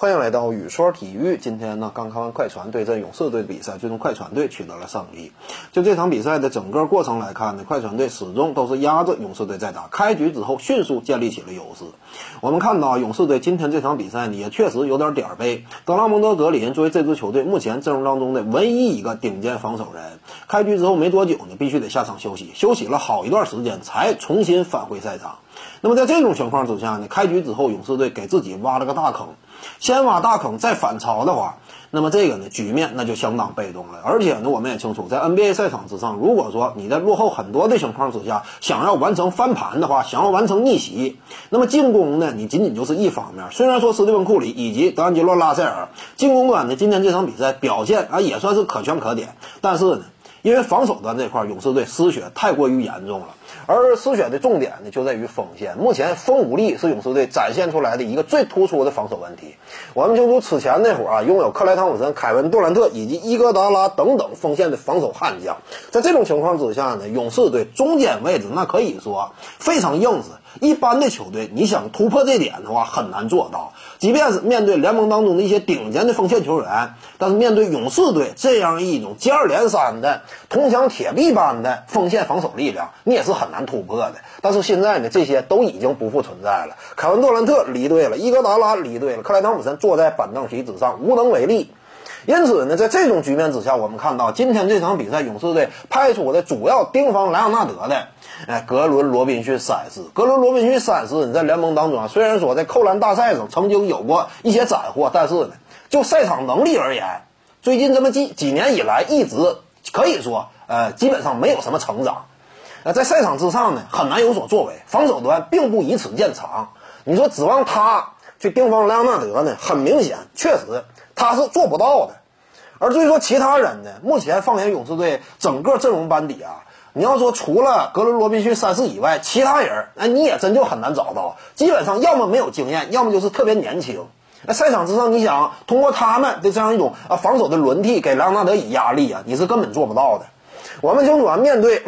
欢迎来到雨说体育。今天呢，刚看完快船对阵勇士队的比赛，最终快船队取得了胜利。就这场比赛的整个过程来看呢，快船队始终都是压着勇士队在打。开局之后，迅速建立起了优势。我们看到勇士队今天这场比赛呢，也确实有点点儿背。德拉蒙德·格林作为这支球队目前阵容当中的唯一一个顶尖防守人，开局之后没多久呢，必须得下场休息，休息了好一段时间才重新返回赛场。那么在这种情况之下呢，开局之后勇士队给自己挖了个大坑。先挖大坑再反超的话，那么这个呢局面那就相当被动了。而且呢，我们也清楚，在 NBA 赛场之上，如果说你在落后很多的情况之下，想要完成翻盘的话，想要完成逆袭，那么进攻呢，你仅仅就是一方面。虽然说斯蒂芬库里以及德安吉洛拉塞尔进攻端呢，今天这场比赛表现啊也算是可圈可点，但是呢。因为防守端这块，勇士队失血太过于严重了，而失血的重点呢，就在于锋线。目前锋无力是勇士队展现出来的一个最突出的防守问题。我们就如，此前那会儿啊，拥有克莱汤普森、凯文杜兰特以及伊戈达拉等等锋线的防守悍将，在这种情况之下呢，勇士队中间位置那可以说非常硬实。一般的球队，你想突破这点的话，很难做到。即便是面对联盟当中的一些顶尖的锋线球员，但是面对勇士队这样一种接二连三的铜墙铁壁般的锋线防守力量，你也是很难突破的。但是现在呢，这些都已经不复存在了。凯文杜兰特离队了，伊戈达拉离队了，克莱汤普森坐在板凳席之上，无能为力。因此呢，在这种局面之下，我们看到今天这场比赛，勇士队派出的主要盯防莱昂纳德的，哎，格伦罗宾逊三世。格伦罗宾逊三世，你在联盟当中啊，虽然说在扣篮大赛上曾经有过一些斩获，但是呢，就赛场能力而言，最近这么几几年以来，一直可以说，呃，基本上没有什么成长。呃，在赛场之上呢，很难有所作为，防守端并不以此见长。你说指望他去盯防莱昂纳德呢？很明显，确实他是做不到的。而至于说其他人呢，目前放眼勇士队整个阵容班底啊，你要说除了格伦罗宾逊三世以外，其他人哎，你也真就很难找到。基本上要么没有经验，要么就是特别年轻。那赛场之上，你想通过他们的这样一种啊防守的轮替给莱昂纳德以压力啊，你是根本做不到的。我们清楚啊，面对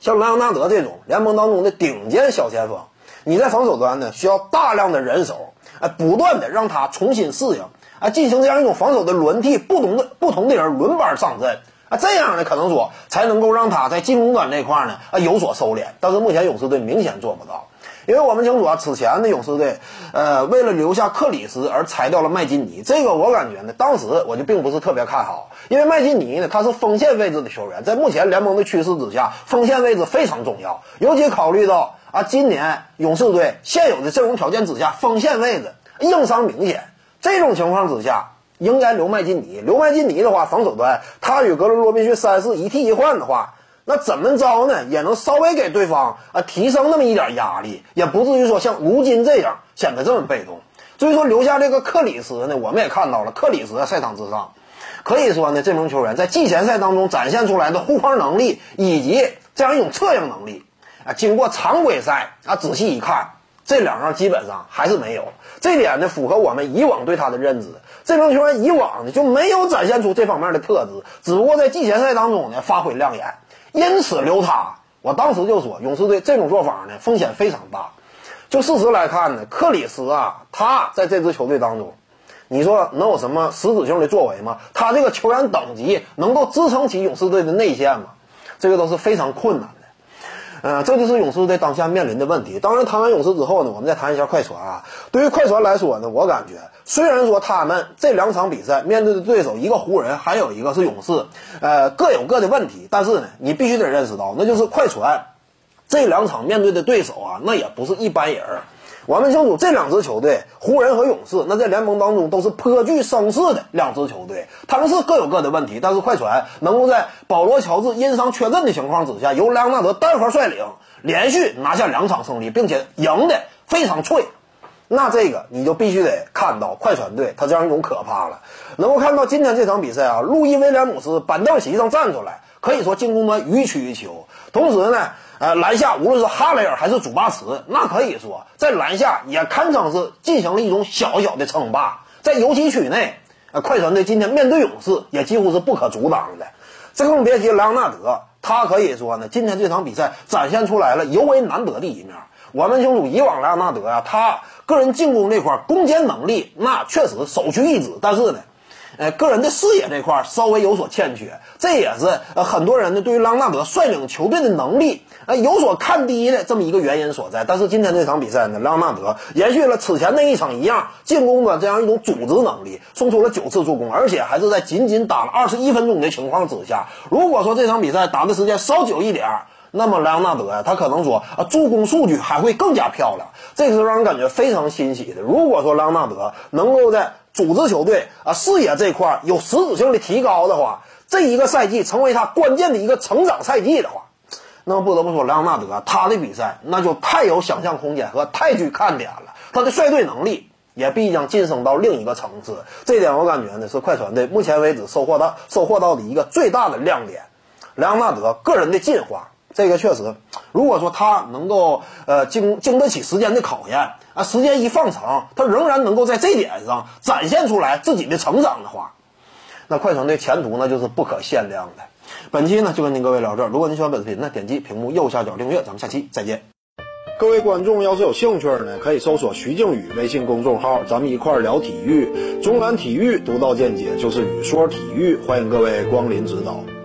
像莱昂纳德这种联盟当中的顶尖小前锋，你在防守端呢需要大量的人手，哎，不断的让他重新适应。啊，进行这样一种防守的轮替，不同的不同的人轮班上阵啊，这样呢，可能说才能够让他在进攻端这块呢啊有所收敛。但是目前勇士队明显做不到，因为我们清楚啊，此前的勇士队，呃，为了留下克里斯而裁掉了麦金尼，这个我感觉呢，当时我就并不是特别看好，因为麦金尼呢他是锋线位置的球员，在目前联盟的趋势之下，锋线位置非常重要，尤其考虑到啊，今年勇士队现有的阵容条件之下，锋线位置硬伤明显。这种情况之下，应该留麦金尼。留麦金尼的话，防守端他与格伦罗宾逊三世一替一换的话，那怎么着呢？也能稍微给对方啊提升那么一点压力，也不至于说像如今这样显得这么被动。所以说留下这个克里斯呢，我们也看到了，克里斯在赛场之上，可以说呢，这名球员在季前赛当中展现出来的护框能力以及这样一种策应能力，啊，经过常规赛啊仔细一看。这两样基本上还是没有，这点呢符合我们以往对他的认知。这名球员以往呢就没有展现出这方面的特质，只不过在季前赛当中呢发挥亮眼，因此留他。我当时就说，勇士队这种做法呢风险非常大。就事实来看呢，克里斯啊，他在这支球队当中，你说能有什么实质性的作为吗？他这个球员等级能够支撑起勇士队的内线吗？这个都是非常困难的。呃，这就是勇士在当下面临的问题。当然，谈完勇士之后呢，我们再谈一下快船啊。对于快船来说呢，我感觉虽然说他们这两场比赛面对的对手一个湖人，还有一个是勇士，呃，各有各的问题，但是呢，你必须得认识到，那就是快船这两场面对的对手啊，那也不是一般人。我们清楚，这两支球队，湖人和勇士，那在联盟当中都是颇具声势的两支球队。他们是各有各的问题，但是快船能够在保罗·乔治因伤缺阵的情况之下，由莱昂纳德单核率领，连续拿下两场胜利，并且赢的非常脆。那这个你就必须得看到快船队他这样一种可怕了。能够看到今天这场比赛啊，路易·威廉姆斯板凳席上站出来，可以说进攻端予取予求。同时呢。呃，篮下无论是哈雷尔还是祖巴茨，那可以说在篮下也堪称是进行了一种小小的称霸。在游戏区内，呃，快船队今天面对勇士也几乎是不可阻挡的。这更别提莱昂纳德，他可以说呢，今天这场比赛展现出来了尤为难得的一面。我们清楚，以往莱昂纳德呀，他个人进攻这块攻坚能力那确实首屈一指，但是呢。呃，个人的视野这块稍微有所欠缺，这也是呃很多人呢对于朗纳德率领球队的能力呃有所看低的这么一个原因所在。但是今天这场比赛呢，朗纳德延续了此前那一场一样进攻的这样一种组织能力，送出了九次助攻，而且还是在仅仅打了二十一分钟的情况之下。如果说这场比赛打的时间稍久一点儿，那么莱昂纳德呀，他可能说啊助攻数据还会更加漂亮，这是让人感觉非常欣喜的。如果说莱昂纳德能够在组织球队啊，视野这块有实质性的提高的话，这一个赛季成为他关键的一个成长赛季的话，那么不得不说，莱昂纳德他的比赛那就太有想象空间和太具看点了。他的率队能力也必将晋升到另一个层次。这点我感觉呢，是快船队目前为止收获到收获到的一个最大的亮点。莱昂纳德个人的进化。这个确实，如果说他能够呃经经得起时间的考验啊，时间一放长，他仍然能够在这点上展现出来自己的成长的话，那快船队前途那就是不可限量的。本期呢就跟您各位聊这，如果您喜欢本视频呢，点击屏幕右下角订阅，咱们下期再见。各位观众要是有兴趣呢，可以搜索徐静宇微信公众号，咱们一块儿聊体育，中南体育独到见解就是语说体育，欢迎各位光临指导。